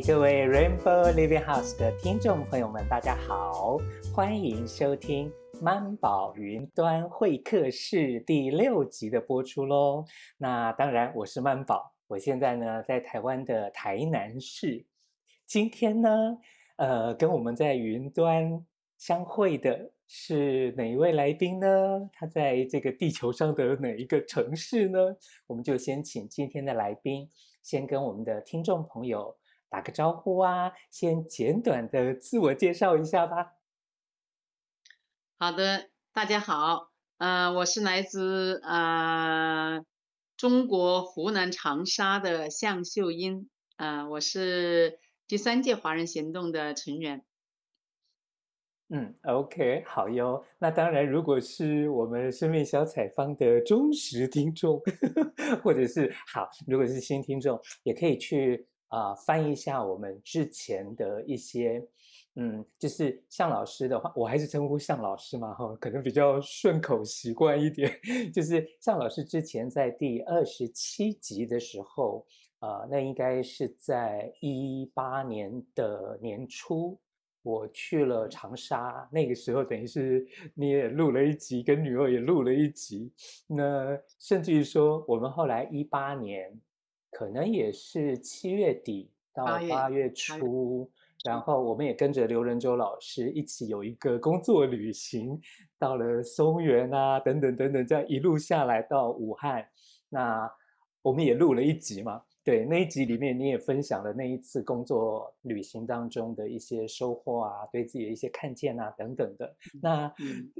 各位 Rainbow Living House 的听众朋友们，大家好，欢迎收听曼宝云端会客室第六集的播出喽。那当然，我是曼宝，我现在呢在台湾的台南市。今天呢，呃，跟我们在云端相会的是哪一位来宾呢？他在这个地球上的哪一个城市呢？我们就先请今天的来宾先跟我们的听众朋友。打个招呼啊，先简短的自我介绍一下吧。好的，大家好，呃，我是来自呃中国湖南长沙的向秀英，呃，我是第三届华人行动的成员。嗯，OK，好哟。那当然，如果是我们生命小采访的忠实听众，或者是好，如果是新听众，也可以去。啊、呃，翻一下我们之前的一些，嗯，就是向老师的话，我还是称呼向老师嘛，哈，可能比较顺口习惯一点。就是向老师之前在第二十七集的时候，呃，那应该是在一八年的年初，我去了长沙，那个时候等于是你也录了一集，跟女儿也录了一集，那甚至于说我们后来一八年。可能也是七月底到八月初，然后我们也跟着刘仁洲老师一起有一个工作旅行，到了松原啊，等等等等，这样一路下来到武汉，那我们也录了一集嘛。对，那一集里面你也分享了那一次工作旅行当中的一些收获啊，对自己的一些看见啊，等等的。那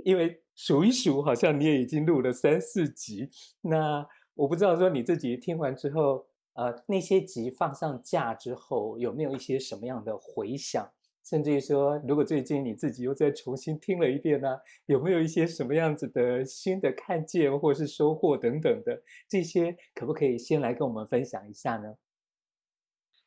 因为数一数，好像你也已经录了三四集，那我不知道说你自己听完之后。呃，那些集放上架之后，有没有一些什么样的回响？甚至于说，如果最近你自己又再重新听了一遍呢，有没有一些什么样子的新的看见或是收获等等的？这些可不可以先来跟我们分享一下呢？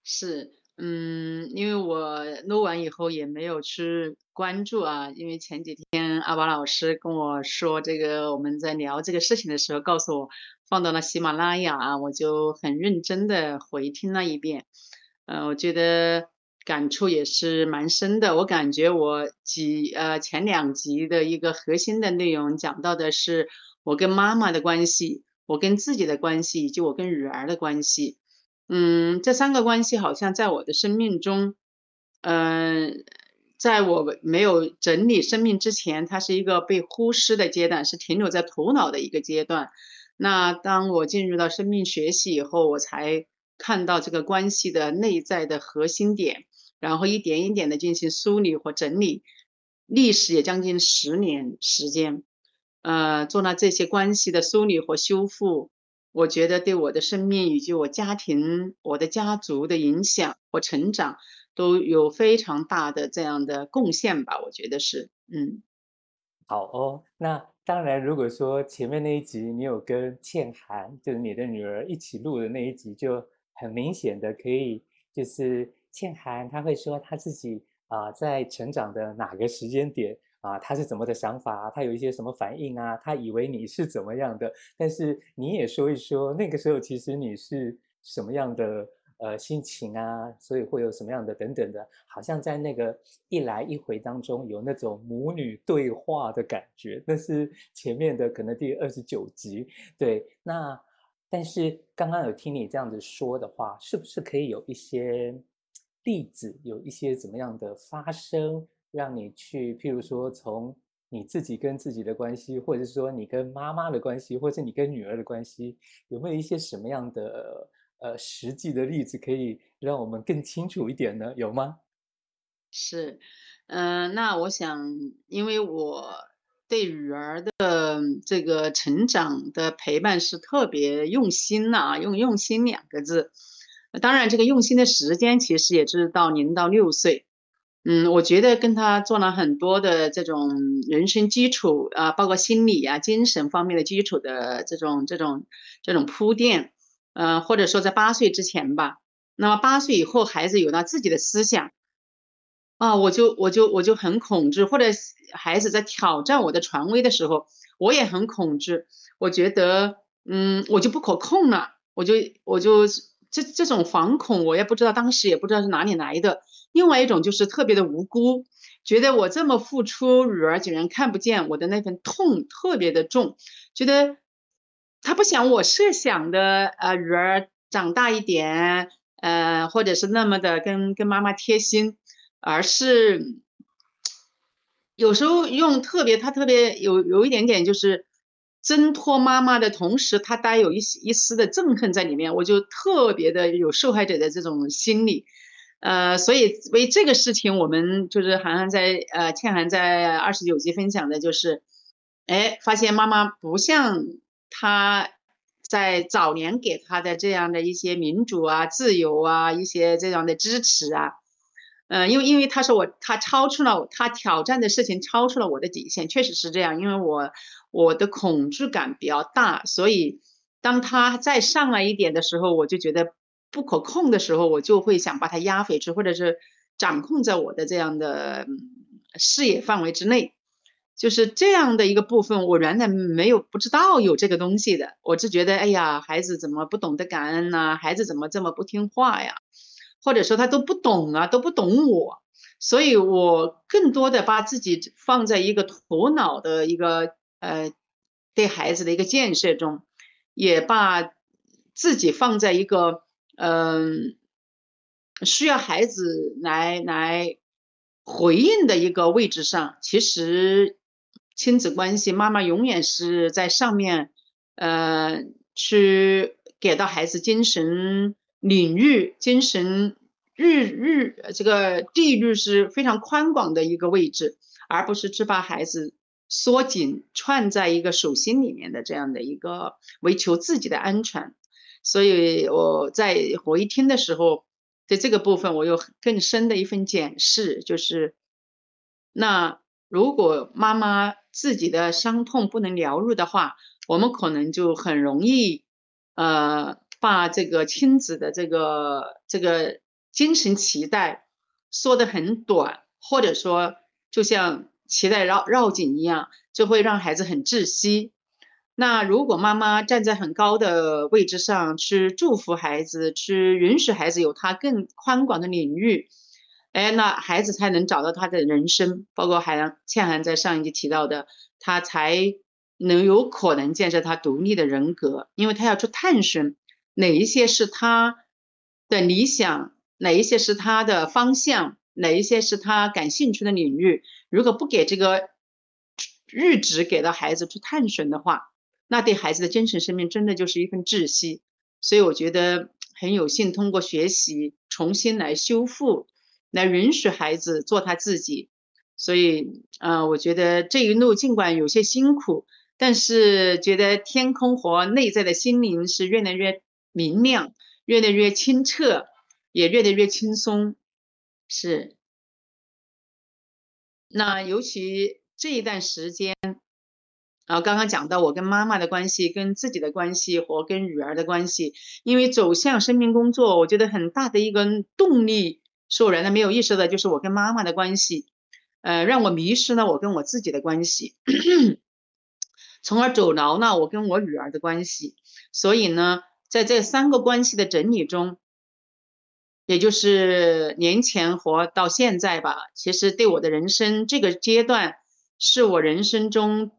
是，嗯，因为我录完以后也没有去关注啊，因为前几天阿宝老师跟我说这个，我们在聊这个事情的时候，告诉我。放到了喜马拉雅啊，我就很认真的回听了一遍，呃，我觉得感触也是蛮深的。我感觉我几呃前两集的一个核心的内容讲到的是我跟妈妈的关系，我跟自己的关系，以及我跟女儿的关系。嗯，这三个关系好像在我的生命中，嗯、呃，在我没有整理生命之前，它是一个被忽视的阶段，是停留在头脑的一个阶段。那当我进入到生命学习以后，我才看到这个关系的内在的核心点，然后一点一点的进行梳理或整理，历时也将近十年时间，呃，做了这些关系的梳理和修复，我觉得对我的生命以及我家庭、我的家族的影响我成长都有非常大的这样的贡献吧，我觉得是，嗯，好哦，那。当然，如果说前面那一集你有跟倩涵，就是你的女儿一起录的那一集，就很明显的可以，就是倩涵她会说她自己啊、在成长的哪个时间点啊，他是怎么的想法，啊？他有一些什么反应啊，他以为你是怎么样的，但是你也说一说那个时候其实你是什么样的。呃，心情啊，所以会有什么样的等等的，好像在那个一来一回当中有那种母女对话的感觉。那是前面的可能第二十九集，对。那但是刚刚有听你这样子说的话，是不是可以有一些例子，有一些怎么样的发生，让你去，譬如说从你自己跟自己的关系，或者是说你跟妈妈的关系，或者你跟女儿的关系，有没有一些什么样的？呃，实际的例子可以让我们更清楚一点呢？有吗？是，嗯、呃，那我想，因为我对女儿的这个成长的陪伴是特别用心呐、啊，用用心两个字。当然，这个用心的时间其实也就是到零到六岁。嗯，我觉得跟他做了很多的这种人生基础啊，包括心理啊、精神方面的基础的这种这种这种铺垫。呃，或者说在八岁之前吧，那么八岁以后，孩子有了自己的思想，啊，我就我就我就很恐惧，或者孩子在挑战我的权威的时候，我也很恐惧，我觉得，嗯，我就不可控了，我就我就这这种惶恐，我也不知道当时也不知道是哪里来的。另外一种就是特别的无辜，觉得我这么付出，女儿竟然看不见我的那份痛，特别的重，觉得他不想我设想的，呃，女儿长大一点，呃，或者是那么的跟跟妈妈贴心，而是有时候用特别，他特别有有一点点就是。挣脱妈妈的同时，他带有一一丝的憎恨在里面，我就特别的有受害者的这种心理，呃，所以为这个事情，我们就是涵涵在呃倩涵在二十九集分享的就是，哎，发现妈妈不像他在早年给他的这样的一些民主啊、自由啊、一些这样的支持啊，呃，因为因为他说我他超出了他挑战的事情超出了我的底线，确实是这样，因为我。我的恐惧感比较大，所以当他再上来一点的时候，我就觉得不可控的时候，我就会想把他压回去，或者是掌控在我的这样的视野范围之内。就是这样的一个部分，我原来没有不知道有这个东西的，我就觉得，哎呀，孩子怎么不懂得感恩呢？孩子怎么这么不听话呀？或者说他都不懂啊，都不懂我，所以我更多的把自己放在一个头脑的一个。呃，对孩子的一个建设中，也把自己放在一个嗯、需要孩子来来回应的一个位置上。其实亲子关系，妈妈永远是在上面，呃，去给到孩子精神领域、精神日日这个地域是非常宽广的一个位置，而不是只把孩子。缩紧串在一个手心里面的这样的一个为求自己的安全，所以我在回听的时候，在这个部分我有更深的一份检视，就是那如果妈妈自己的伤痛不能疗愈的话，我们可能就很容易呃把这个亲子的这个这个精神脐带缩得很短，或者说就像。脐带绕绕紧一样，就会让孩子很窒息。那如果妈妈站在很高的位置上去祝福孩子，去允许孩子有他更宽广的领域，哎，那孩子才能找到他的人生。包括还倩涵在上一集提到的，他才能有可能建设他独立的人格，因为他要去探寻哪一些是他的理想，哪一些是他的方向。哪一些是他感兴趣的领域？如果不给这个阈值给到孩子去探寻的话，那对孩子的精神生命真的就是一份窒息。所以我觉得很有幸通过学习重新来修复，来允许孩子做他自己。所以，呃，我觉得这一路尽管有些辛苦，但是觉得天空和内在的心灵是越来越明亮，越来越清澈，也越来越轻松。是，那尤其这一段时间，然后，刚刚讲到我跟妈妈的关系、跟自己的关系和跟女儿的关系，因为走向生命工作，我觉得很大的一个动力，是我原来没有意识的，就是我跟妈妈的关系，呃，让我迷失了我跟我自己的关系，从而阻挠了我跟我女儿的关系。所以呢，在这三个关系的整理中。也就是年前活到现在吧，其实对我的人生这个阶段，是我人生中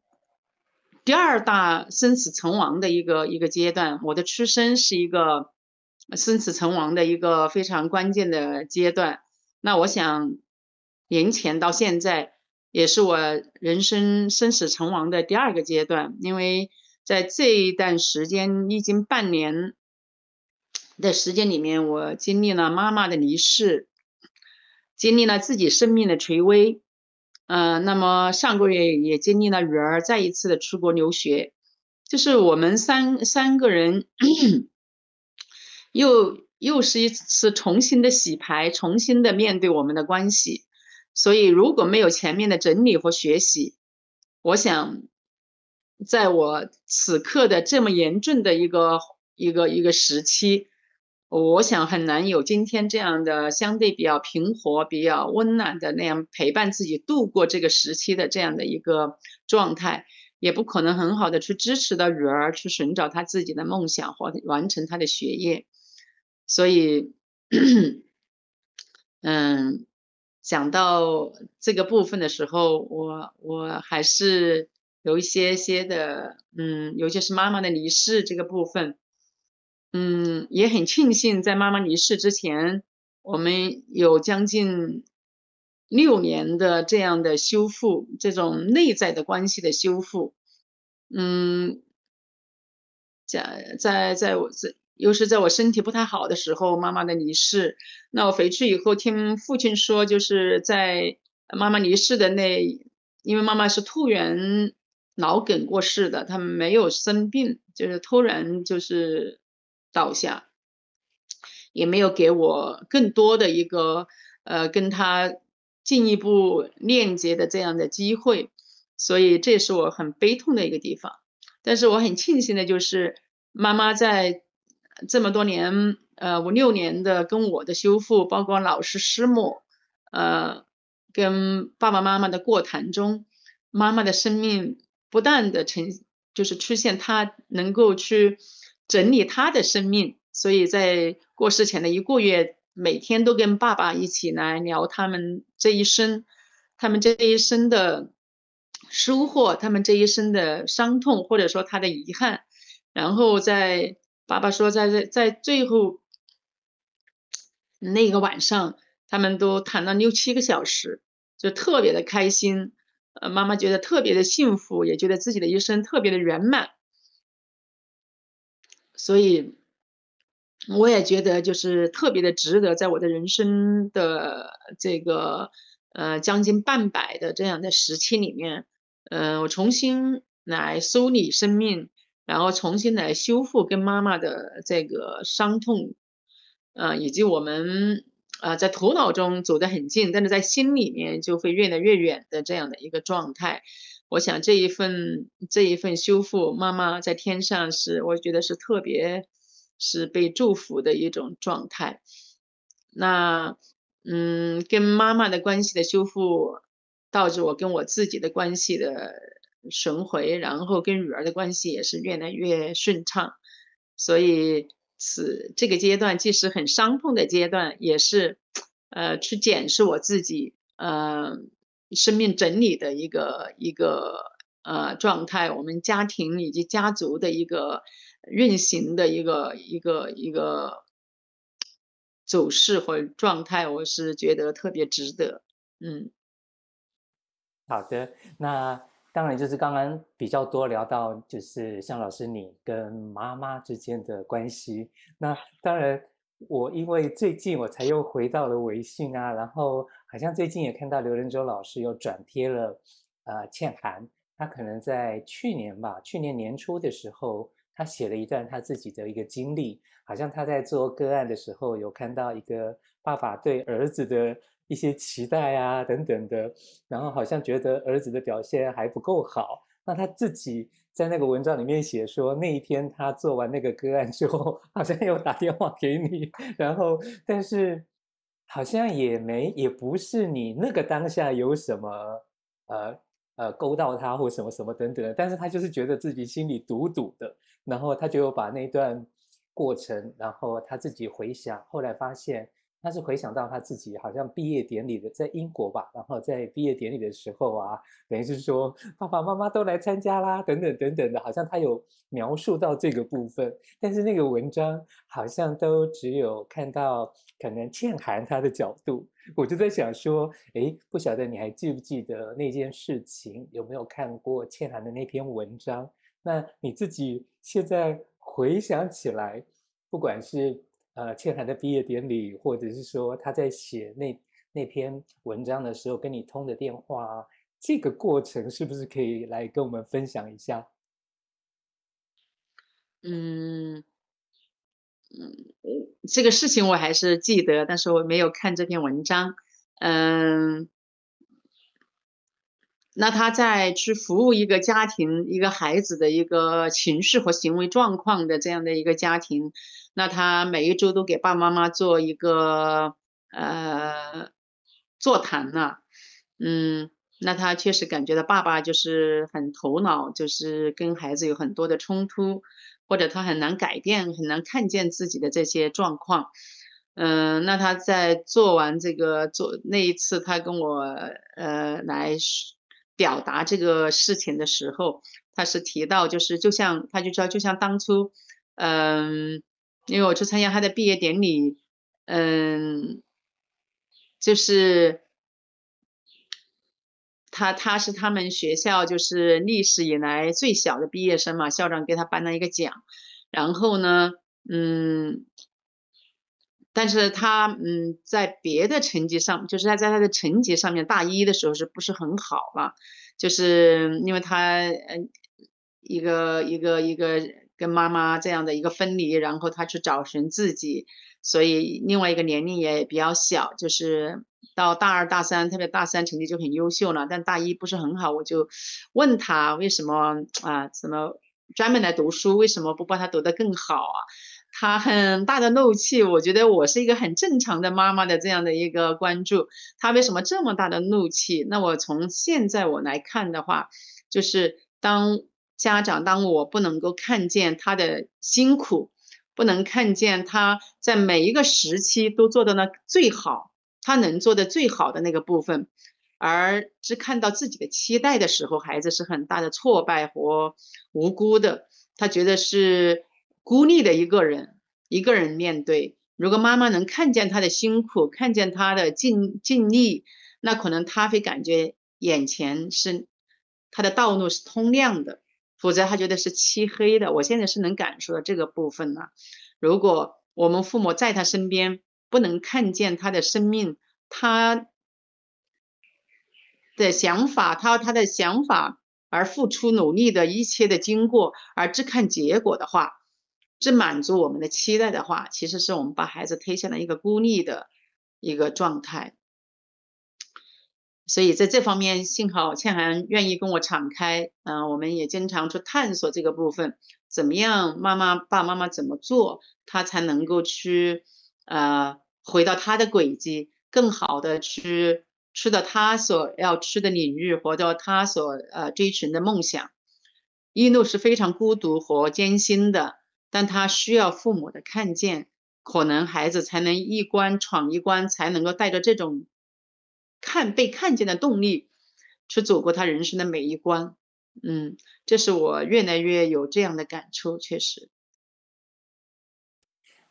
第二大生死存亡的一个一个阶段。我的出生是一个生死存亡的一个非常关键的阶段。那我想，年前到现在，也是我人生生死存亡的第二个阶段，因为在这一段时间已经半年。的时间里面，我经历了妈妈的离世，经历了自己生命的垂危，呃，那么上个月也经历了女儿再一次的出国留学，就是我们三三个人又又是一次重新的洗牌，重新的面对我们的关系。所以如果没有前面的整理和学习，我想在我此刻的这么严峻的一个一个一个时期。我想很难有今天这样的相对比较平和、比较温暖的那样陪伴自己度过这个时期的这样的一个状态，也不可能很好的去支持到女儿去寻找她自己的梦想或完成她的学业。所以，嗯，讲到这个部分的时候，我我还是有一些些的，嗯，尤其是妈妈的离世这个部分，嗯，也很庆幸在妈妈离世之前，我们有将近六年的这样的修复，这种内在的关系的修复，嗯，在在在我这。又是在我身体不太好的时候，妈妈的离世。那我回去以后听父亲说，就是在妈妈离世的那，因为妈妈是突然脑梗过世的，她没有生病，就是突然就是倒下，也没有给我更多的一个呃跟他进一步链接的这样的机会，所以这是我很悲痛的一个地方。但是我很庆幸的就是妈妈在。这么多年，呃，五六年的跟我的修复，包括老师师母，呃，跟爸爸妈妈的过谈中，妈妈的生命不断的呈，就是出现她能够去整理他的生命，所以在过世前的一个月，每天都跟爸爸一起来聊他们这一生，他们这一生的收获，他们这一生的伤痛，或者说他的遗憾，然后在。爸爸说在，在在最后那个晚上，他们都谈了六七个小时，就特别的开心。呃，妈妈觉得特别的幸福，也觉得自己的一生特别的圆满。所以，我也觉得就是特别的值得，在我的人生的这个呃将近半百的这样的时期里面，呃，我重新来梳理生命。然后重新来修复跟妈妈的这个伤痛，呃，以及我们、呃、在头脑中走得很近，但是在心里面就会越来越远的这样的一个状态。我想这一份这一份修复，妈妈在天上是我觉得是特别是被祝福的一种状态。那嗯，跟妈妈的关系的修复，导致我跟我自己的关系的。顺回，然后跟女儿的关系也是越来越顺畅，所以此这个阶段既是很伤痛的阶段，也是呃去检视我自己呃生命整理的一个一个呃状态，我们家庭以及家族的一个运行的一个一个一个走势和状态，我是觉得特别值得。嗯，好的，那。当然，就是刚刚比较多聊到，就是向老师你跟妈妈之间的关系。那当然，我因为最近我才又回到了微信啊，然后好像最近也看到刘仁洲老师又转贴了，呃，倩涵，他可能在去年吧，去年年初的时候，他写了一段他自己的一个经历，好像他在做个案的时候有看到一个爸爸对儿子的。一些期待啊等等的，然后好像觉得儿子的表现还不够好，那他自己在那个文章里面写说，那一天他做完那个个案之后，好像又打电话给你，然后但是好像也没也不是你那个当下有什么呃呃勾到他或什么什么等等的，但是他就是觉得自己心里堵堵的，然后他就把那段过程，然后他自己回想，后来发现。他是回想到他自己好像毕业典礼的在英国吧，然后在毕业典礼的时候啊，等于是说爸爸妈妈都来参加啦，等等等等的，好像他有描述到这个部分，但是那个文章好像都只有看到可能倩涵他的角度，我就在想说，诶，不晓得你还记不记得那件事情，有没有看过倩涵的那篇文章？那你自己现在回想起来，不管是。呃，倩涵的毕业典礼，或者是说他在写那那篇文章的时候跟你通的电话，这个过程是不是可以来跟我们分享一下？嗯嗯，这个事情我还是记得，但是我没有看这篇文章。嗯，那他在去服务一个家庭、一个孩子的一个情绪和行为状况的这样的一个家庭。那他每一周都给爸爸妈妈做一个呃座谈呢，嗯，那他确实感觉到爸爸就是很头脑，就是跟孩子有很多的冲突，或者他很难改变，很难看见自己的这些状况。嗯，那他在做完这个做那一次，他跟我呃来表达这个事情的时候，他是提到就是就像他就知道就像当初，嗯，因为我去参加他的毕业典礼，嗯，就是。他他是他们学校就是历史以来最小的毕业生嘛，校长给他颁了一个奖，然后呢，嗯，但是他嗯在别的成绩上，就是他在他的成绩上面，大一的时候是不是很好嘛？就是因为他嗯一个一个一个跟妈妈这样的一个分离，然后他去找寻自己，所以另外一个年龄也比较小，就是。到大二、大三，特别大三成绩就很优秀了，但大一不是很好，我就问他为什么啊？怎么专门来读书？为什么不帮他读得更好啊？他很大的怒气，我觉得我是一个很正常的妈妈的这样的一个关注，他为什么这么大的怒气？那我从现在我来看的话，就是当家长，当我不能够看见他的辛苦，不能看见他在每一个时期都做的呢最好。他能做的最好的那个部分，而只看到自己的期待的时候，孩子是很大的挫败和无辜的。他觉得是孤立的一个人，一个人面对。如果妈妈能看见他的辛苦，看见他的尽尽力，那可能他会感觉眼前是他的道路是通亮的，否则他觉得是漆黑的。我现在是能感受到这个部分了。如果我们父母在他身边，不能看见他的生命，他的想法，他他的想法而付出努力的一切的经过，而只看结果的话，只满足我们的期待的话，其实是我们把孩子推向了一个孤立的一个状态。所以在这方面，幸好倩涵愿意跟我敞开，嗯、我们也经常去探索这个部分，怎么样，妈妈爸爸妈妈怎么做，他才能够去。呃，回到他的轨迹，更好的去吃到他所要吃的领域，活到他所呃追寻的梦想。一路是非常孤独和艰辛的，但他需要父母的看见，可能孩子才能一关闯一关，才能够带着这种看被看见的动力，去走过他人生的每一关。嗯，这是我越来越有这样的感触，确实。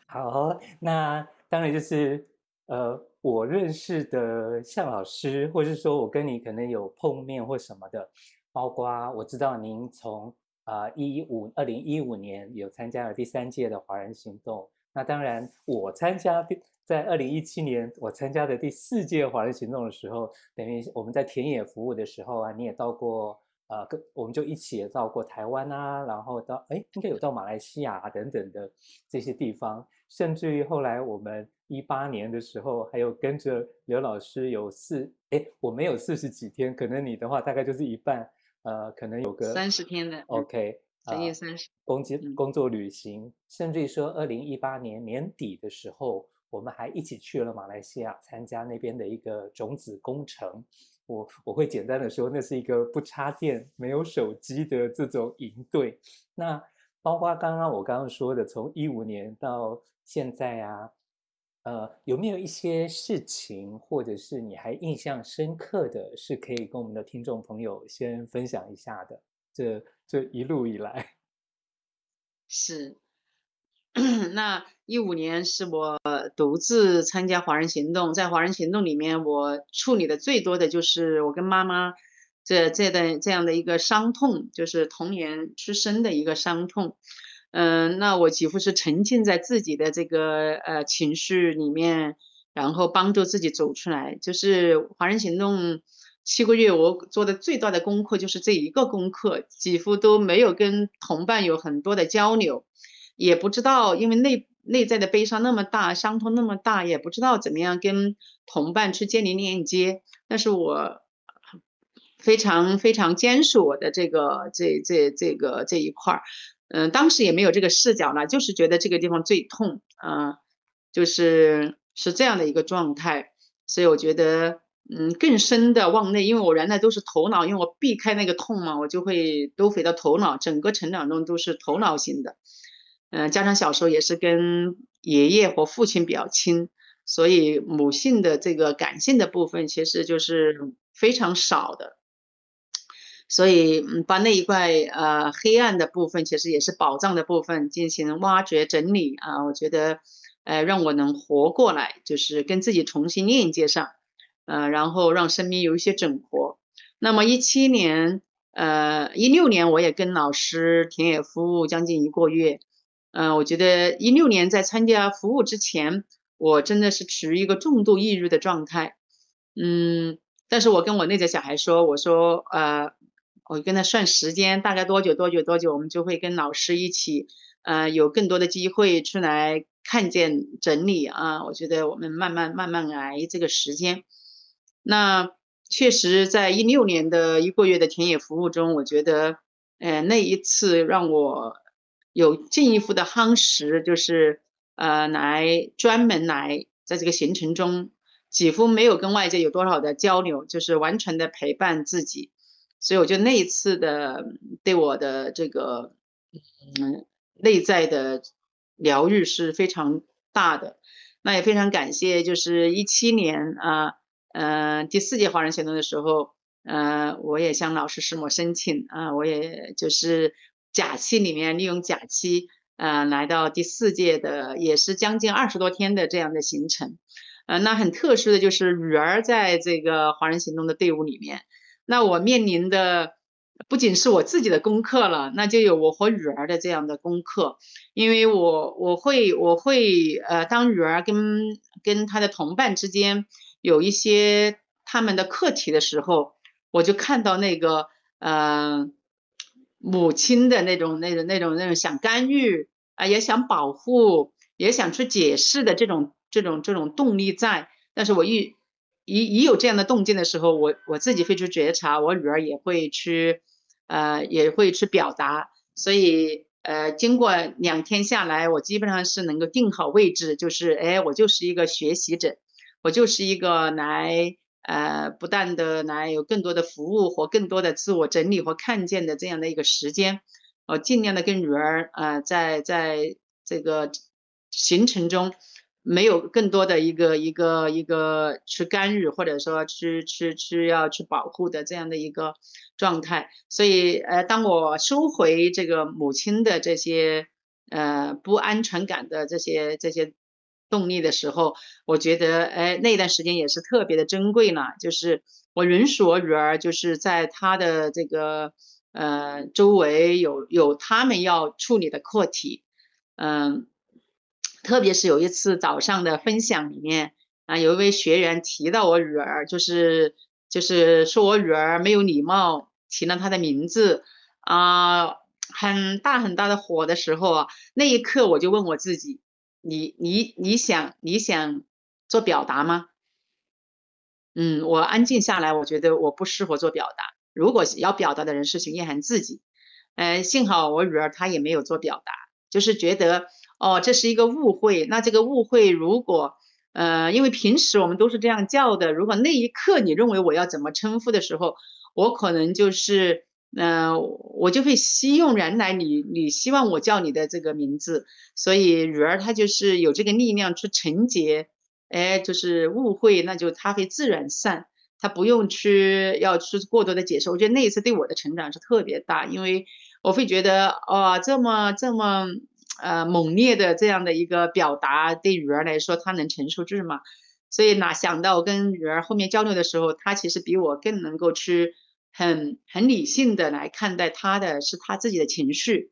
好，那当然就是呃，我认识的向老师，或是说我跟你可能有碰面或什么的，包括我知道您从啊一五二零一五年有参加了第三届的华人行动，那当然我参加在二零一七年我参加的第四届华人行动的时候，等于我们在田野服务的时候啊，你也到过。呃，跟我们就一起也到过台湾啊，然后到哎，应该有到马来西亚啊等等的这些地方，甚至于后来我们一八年的时候，还有跟着刘老师有四哎，我没有四十几天，可能你的话大概就是一半，呃，可能有个三十天的，OK，整夜三十工作工作旅行，甚至于说二零一八年年底的时候，我们还一起去了马来西亚参加那边的一个种子工程。我我会简单的说，那是一个不插电、没有手机的这种营队。那包括刚刚我刚刚说的，从一五年到现在啊，呃，有没有一些事情，或者是你还印象深刻的是可以跟我们的听众朋友先分享一下的？这这一路以来，是。那一五年是我独自参加华人行动，在华人行动里面，我处理的最多的就是我跟妈妈这这的这样的一个伤痛，就是童年出生的一个伤痛。嗯，那我几乎是沉浸在自己的这个呃情绪里面，然后帮助自己走出来。就是华人行动七个月，我做的最大的功课就是这一个功课，几乎都没有跟同伴有很多的交流。也不知道，因为内内在的悲伤那么大，伤痛那么大，也不知道怎么样跟同伴去建立链接。但是我非常非常坚守我的这个这这这个这一块儿，嗯，当时也没有这个视角呢，就是觉得这个地方最痛，啊，就是是这样的一个状态。所以我觉得，嗯，更深的往内，因为我原来都是头脑，因为我避开那个痛嘛，我就会都回到头脑，整个成长中都是头脑型的。嗯、加上小时候也是跟爷爷和父亲比较亲，所以母性的这个感性的部分其实就是非常少的。所以，嗯，把那一块呃黑暗的部分，其实也是宝藏的部分进行挖掘整理啊，我觉得，呃，让我能活过来，就是跟自己重新链接上，呃，然后让生命有一些整合。那么一七年，呃，一六年我也跟老师田野服务将近一个月，嗯、呃，我觉得一六年在参加服务之前，我真的是处于一个重度抑郁的状态，嗯，但是我跟我内在小孩说，我说，呃。我跟他算时间，大概多久多久多久，我们就会跟老师一起，呃，有更多的机会出来看见整理啊。我觉得我们慢慢慢慢来这个时间。那确实，在一六年的一个月的田野服务中，我觉得，呃，那一次让我有进一步的夯实，就是呃，来专门来在这个行程中，几乎没有跟外界有多少的交流，就是完全的陪伴自己。所以我觉得那一次的对我的这个嗯内在的疗愈是非常大的，那也非常感谢，就是一七年啊，呃，第四届华人行动的时候，呃，我也向老师师母申请啊，我也就是假期里面利用假期，呃，来到第四届的，也是将近二十多天的这样的行程，呃，那很特殊的就是女儿在这个华人行动的队伍里面。那我面临的不仅是我自己的功课了，那就有我和雨儿的这样的功课，因为我我会我会呃，当雨儿跟跟他的同伴之间有一些他们的课题的时候，我就看到那个呃母亲的那种那种那种那种想干预啊，也想保护，也想去解释的这种这种这种动力在，但是我一。一一有这样的动静的时候，我我自己会去觉察，我女儿也会去，呃，也会去表达。所以，呃，经过两天下来，我基本上是能够定好位置，就是，哎，我就是一个学习者，我就是一个来，呃，不断的来有更多的服务和更多的自我整理和看见的这样的一个时间。我尽量的跟女儿，呃，在在这个行程中。没有更多的一个一个一个去干预，或者说去去去要去保护的这样的一个状态。所以，呃，当我收回这个母亲的这些呃不安全感的这些这些动力的时候，我觉得，哎，那段时间也是特别的珍贵呢。就是我允许我女儿，就是在她的这个呃周围有有他们要处理的课题，嗯。特别是有一次早上的分享里面啊，有一位学员提到我女儿，就是就是说我女儿没有礼貌，提了她的名字啊，很大很大的火的时候啊，那一刻我就问我自己，你你你想你想做表达吗？嗯，我安静下来，我觉得我不适合做表达。如果要表达的人是熊艳涵自己，呃，幸好我女儿她也没有做表达，就是觉得。哦，这是一个误会。那这个误会，如果，呃，因为平时我们都是这样叫的。如果那一刻你认为我要怎么称呼的时候，我可能就是，呃，我就会希用原来你你希望我叫你的这个名字。所以女儿她就是有这个力量去承接，哎，就是误会，那就她会自然散，她不用去要去过多的解释。我觉得那一次对我的成长是特别大，因为我会觉得，哦，这么这么。呃，猛烈的这样的一个表达，对女儿来说，她能承受住吗？所以哪想到跟女儿后面交流的时候，她其实比我更能够去很很理性的来看待他的是他自己的情绪，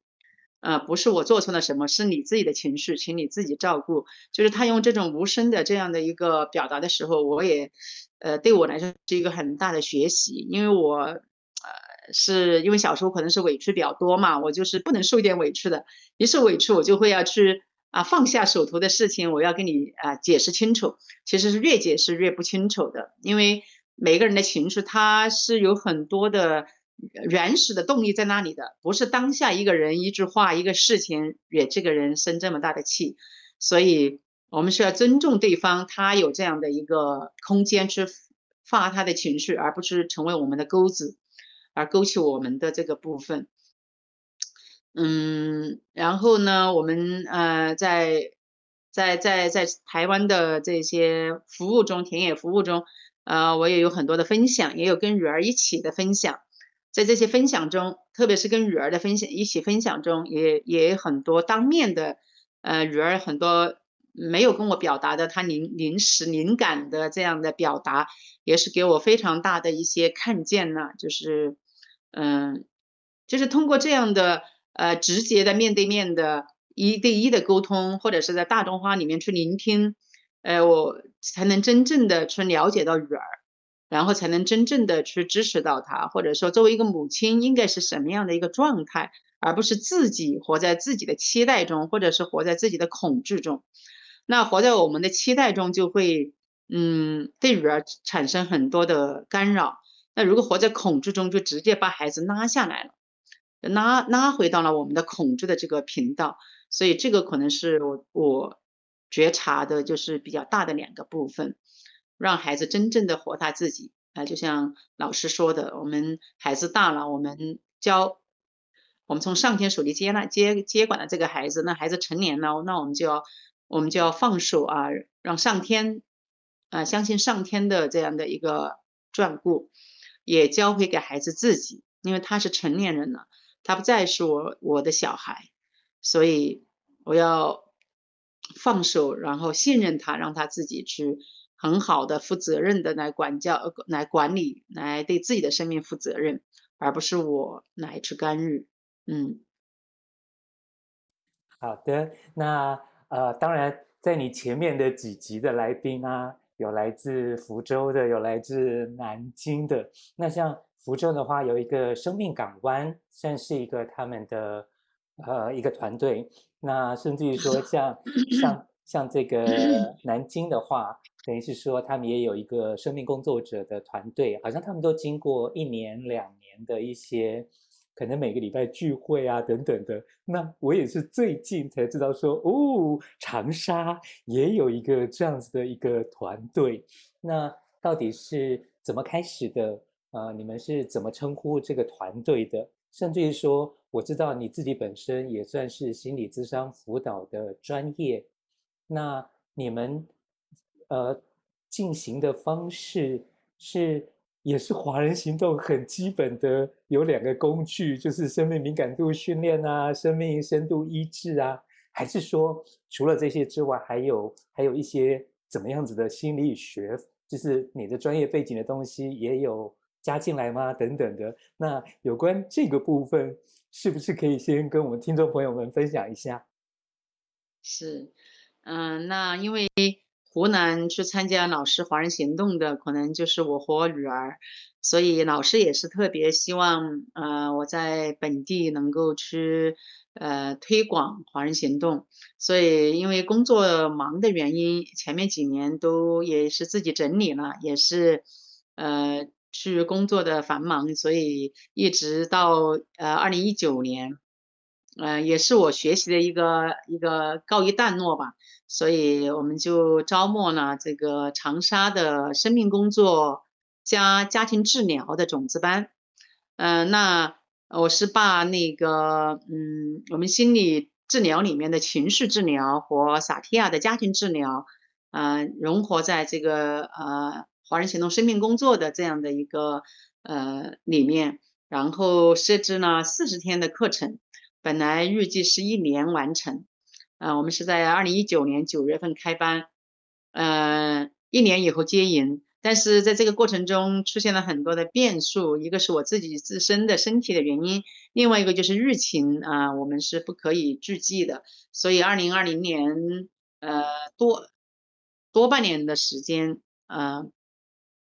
呃，不是我做错了什么，是你自己的情绪，请你自己照顾。就是他用这种无声的这样的一个表达的时候，我也，呃，对我来说是一个很大的学习，因为我。呃是因为小时候可能是委屈比较多嘛，我就是不能受一点委屈的，一受委屈我就会要去啊放下手头的事情，我要跟你啊解释清楚。其实是越解释越不清楚的，因为每个人的情绪它是有很多的原始的动力在那里的，不是当下一个人一句话一个事情惹这个人生这么大的气，所以我们需要尊重对方，他有这样的一个空间去发他的情绪，而不是成为我们的钩子，而勾起我们的这个部分。嗯，然后呢，我们呃在在在在台湾的这些服务中，田野服务中，呃，我也有很多的分享，也有跟女儿一起的分享。在这些分享中，特别是跟女儿的分享一起分享中，也也有很多当面的，呃，女儿很多没有跟我表达的，她临临时灵感的这样的表达，也是给我非常大的一些看见呢。就是，嗯、就是通过这样的呃直接的面对面的一对一的沟通，或者是在大众化里面去聆听，呃，我才能真正的去了解到女儿。然后才能真正的去支持到她，或者说作为一个母亲应该是什么样的一个状态，而不是自己活在自己的期待中，或者是活在自己的恐惧中。那活在我们的期待中，就会嗯对女儿产生很多的干扰。那如果活在恐惧中，就直接把孩子拉下来了，拉拉回到了我们的恐惧的这个频道。所以这个可能是我我觉察的，就是比较大的两个部分。让孩子真正的活他自己啊，就像老师说的，我们孩子大了，我们教，我们从上天手里接纳接接管了这个孩子，那孩子成年了，那我们就要我们就要放手啊，让上天啊，相信上天的这样的一个眷顾，也教会给孩子自己，因为他是成年人了，他不再是我我的小孩，所以我要放手，然后信任他，让他自己去。很好的、负责任的来管教、来管理、来对自己的生命负责任，而不是我来去干预。嗯，好的。那呃，当然，在你前面的几集的来宾啊，有来自福州的，有来自南京的。那像福州的话，有一个生命港湾，算是一个他们的呃一个团队。那甚至于说像，像像。这个 南京的话，等于是说他们也有一个生命工作者的团队，好像他们都经过一年两年的一些，可能每个礼拜聚会啊等等的。那我也是最近才知道说，哦，长沙也有一个这样子的一个团队。那到底是怎么开始的？呃，你们是怎么称呼这个团队的？甚至于说，我知道你自己本身也算是心理咨商辅导的专业。那你们呃进行的方式是也是华人行动很基本的，有两个工具，就是生命敏感度训练啊，生命深度医治啊，还是说除了这些之外，还有还有一些怎么样子的心理学，就是你的专业背景的东西也有加进来吗？等等的。那有关这个部分，是不是可以先跟我们听众朋友们分享一下？是。嗯，那因为湖南去参加老师华人行动的，可能就是我和我女儿，所以老师也是特别希望，呃，我在本地能够去，呃，推广华人行动。所以因为工作忙的原因，前面几年都也是自己整理了，也是，呃，去工作的繁忙，所以一直到呃二零一九年。呃，也是我学习的一个一个告一段落吧，所以我们就招募了这个长沙的生命工作加家庭治疗的种子班。嗯、呃，那我是把那个嗯，我们心理治疗里面的情绪治疗和萨提亚的家庭治疗，呃，融合在这个呃华人行动生命工作的这样的一个呃里面，然后设置了四十天的课程。本来预计是一年完成，啊，我们是在二零一九年九月份开班，呃，一年以后接营，但是在这个过程中出现了很多的变数，一个是我自己自身的身体的原因，另外一个就是疫情啊，我们是不可以聚集的，所以二零二零年呃多多半年的时间呃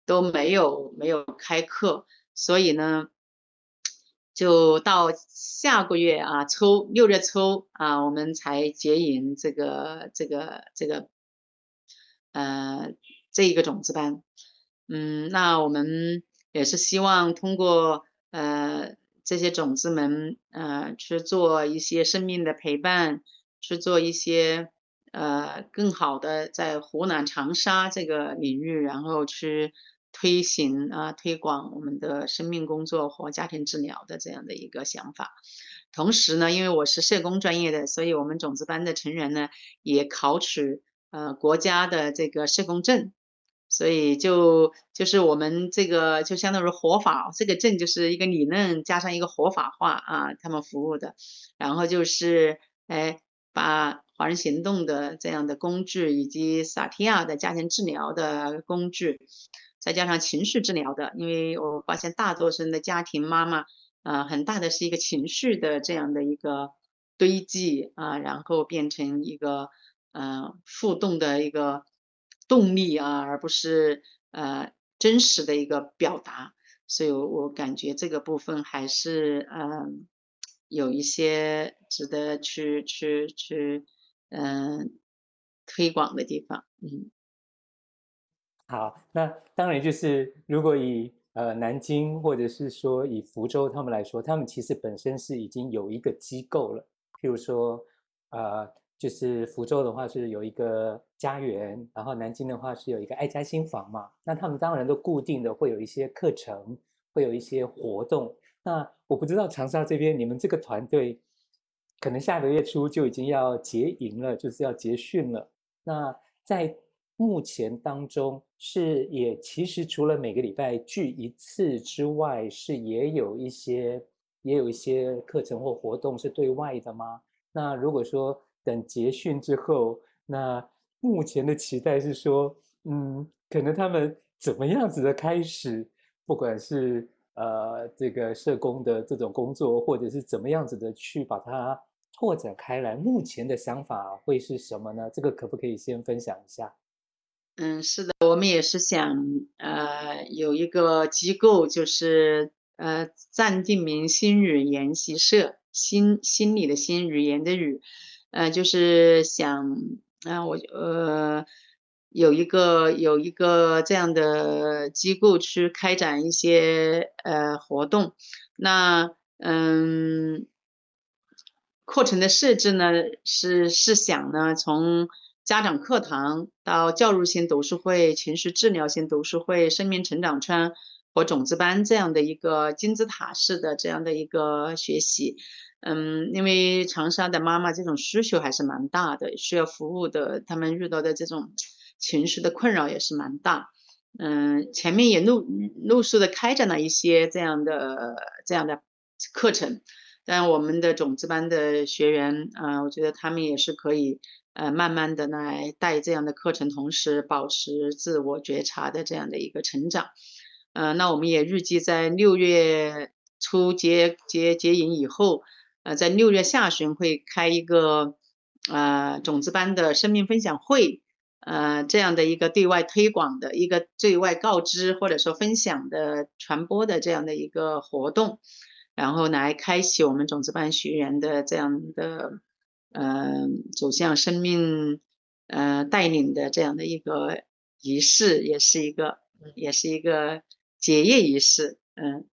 都没有没有开课，所以呢。就到下个月啊，抽六月抽啊，我们才结营这个这个这个，呃，这一个种子班。嗯，那我们也是希望通过呃这些种子们呃去做一些生命的陪伴，去做一些呃更好的在湖南长沙这个领域，然后去推行啊推广我们的生命工作和家庭治疗的这样的一个想法。同时呢，因为我是社工专业的，所以我们种子班的成员呢也考取呃国家的这个社工证。所以就就是我们这个就相当于活法，这个证就是一个理论加上一个活法化啊，他们服务的，然后就是哎把华人行动的这样的工具，以及萨提亚的家庭治疗的工具，再加上情绪治疗的，因为我发现大多数的家庭妈妈呃，很大的是一个情绪的这样的一个堆积啊，然后变成一个呃互动的一个。动力啊，而不是呃真实的一个表达，所以我我感觉这个部分还是嗯、呃、有一些值得去去去嗯、推广的地方。嗯，好，那当然就是如果以呃南京或者是说以福州他们来说，他们其实本身是已经有一个机构了，譬如说呃。就是福州的话是有一个家园，然后南京的话是有一个爱家新房嘛。那他们当然都固定的会有一些课程，会有一些活动。那我不知道长沙这边你们这个团队，可能下个月初就已经要结营了，就是要结训了。那在目前当中是也其实除了每个礼拜聚一次之外，是也有一些也有一些课程或活动是对外的吗？那如果说。等结训之后，那目前的期待是说，嗯，可能他们怎么样子的开始，不管是呃这个社工的这种工作，或者是怎么样子的去把它拓展开来，目前的想法会是什么呢？这个可不可以先分享一下？嗯，是的，我们也是想呃有一个机构，就是呃暂定名心语研习社，心心理的心，语言的语。呃，就是想，啊，我呃有一个有一个这样的机构去开展一些呃活动，那嗯，课程的设置呢是是想呢从家长课堂到教育性读书会、情绪治疗性读书会、生命成长圈和种子班这样的一个金字塔式的这样的一个学习。嗯，因为长沙的妈妈这种需求还是蛮大的，需要服务的，他们遇到的这种情绪的困扰也是蛮大。嗯，前面也陆陆续的开展了一些这样的这样的课程，但我们的种子班的学员呃，我觉得他们也是可以呃慢慢的来带这样的课程，同时保持自我觉察的这样的一个成长。嗯，那我们也预计在六月初结结结营以后。呃，在六月下旬会开一个呃种子班的生命分享会，呃这样的一个对外推广的一个对外告知或者说分享的传播的这样的一个活动，然后来开启我们种子班学员的这样的呃走向生命呃带领的这样的一个仪式，也是一个也是一个结业仪式，嗯。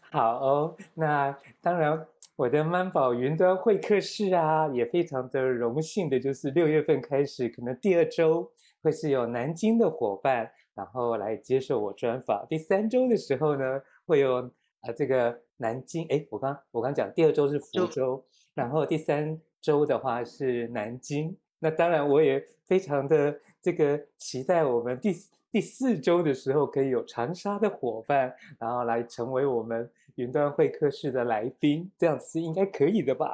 好哦，那当然，我的曼宝云端会客室啊，也非常的荣幸的，就是六月份开始，可能第二周会是有南京的伙伴，然后来接受我专访。第三周的时候呢，会有啊、呃、这个南京，哎，我刚我刚讲第二周是福州，然后第三周的话是南京。那当然，我也非常的这个期待我们第第四周的时候可以有长沙的伙伴，然后来成为我们。云端会客室的来宾，这样子是应该可以的吧？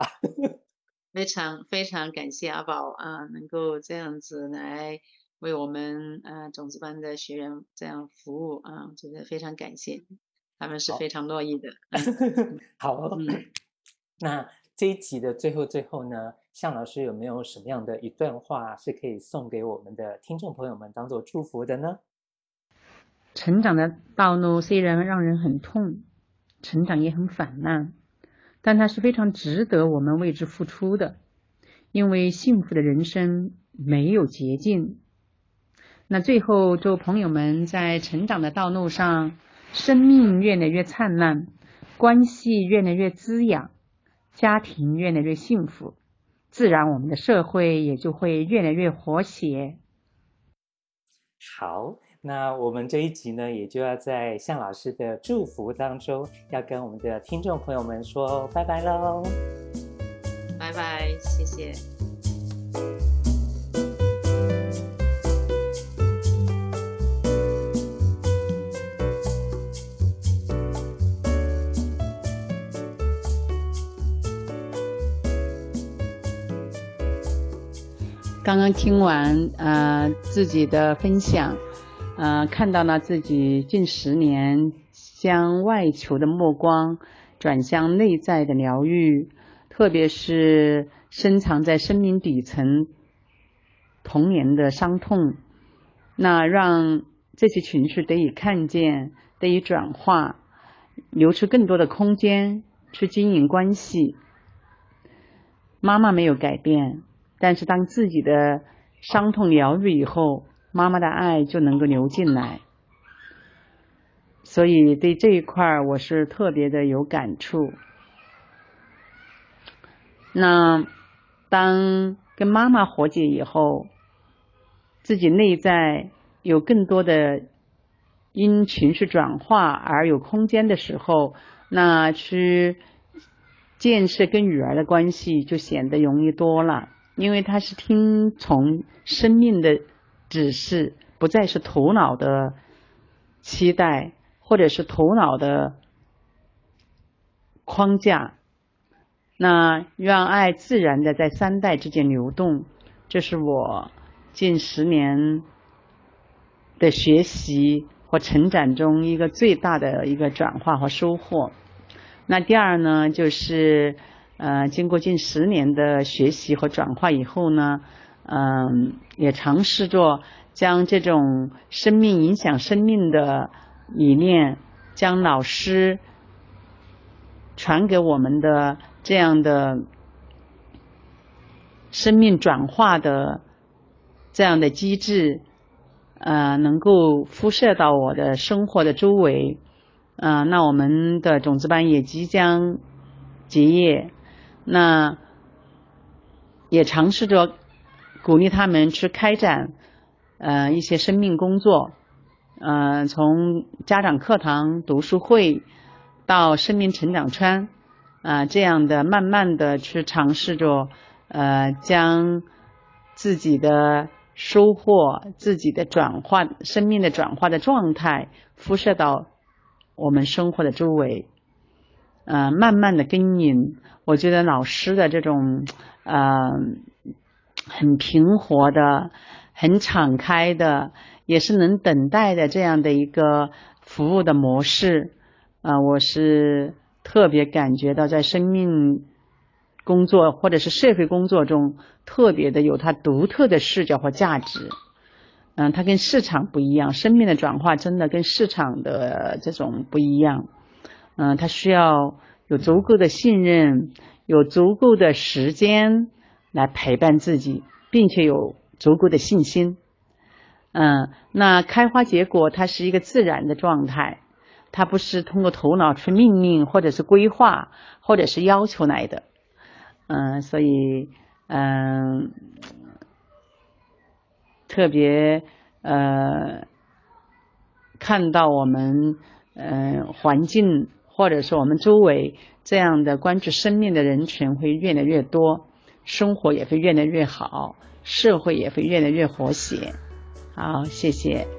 非常非常感谢阿宝啊，能够这样子来为我们啊种子班的学员这样服务啊，真的非常感谢，他们是非常乐意的。好，那这一集的最后最后呢，向老师有没有什么样的一段话是可以送给我们的听众朋友们当做祝福的呢？成长的道路虽然让人很痛。成长也很烦难，但它是非常值得我们为之付出的，因为幸福的人生没有捷径。那最后，祝朋友们在成长的道路上，生命越来越灿烂，关系越来越滋养，家庭越来越幸福，自然我们的社会也就会越来越和谐。好。那我们这一集呢，也就要在向老师的祝福当中，要跟我们的听众朋友们说拜拜喽。拜拜，谢谢。刚刚听完呃自己的分享，呃看到了自己近十年将外求的目光转向内在的疗愈，特别是深藏在生命底层童年的伤痛，那让这些情绪得以看见，得以转化，留出更多的空间去经营关系。妈妈没有改变。但是当自己的伤痛疗愈以后，妈妈的爱就能够流进来，所以对这一块我是特别的有感触。那当跟妈妈和解以后，自己内在有更多的因情绪转化而有空间的时候，那去建设跟女儿的关系就显得容易多了。因为他是听从生命的指示，不再是头脑的期待，或者是头脑的框架。那让爱自然的在三代之间流动，这是我近十年的学习和成长中一个最大的一个转化和收获。那第二呢，就是。呃，经过近十年的学习和转化以后呢，嗯、也尝试着将这种生命影响生命的理念，将老师传给我们的这样的生命转化的这样的机制，呃，能够辐射到我的生活的周围，呃，那我们的种子班也即将结业。那也尝试着鼓励他们去开展呃一些生命工作，呃从家长课堂、读书会到生命成长圈啊、呃、这样的慢慢的去尝试着呃将自己的收获、自己的转化、生命的转化的状态辐射到我们生活的周围。呃，慢慢的耕耘，我觉得老师的这种呃很平和的、很敞开的，也是能等待的这样的一个服务的模式，啊、我是特别感觉到在生命工作或者是社会工作中，特别的有它独特的视角和价值。嗯、它跟市场不一样，生命的转化真的跟市场的这种不一样。嗯，他需要有足够的信任，有足够的时间来陪伴自己，并且有足够的信心。嗯，那开花结果它是一个自然的状态，它不是通过头脑去命令或者是规划或者是要求来的。嗯，所以嗯，特别呃看到我们嗯环境。或者是我们周围这样的关注生命的人群会越来越多，生活也会越来越好，社会也会越来越和谐。好，谢谢。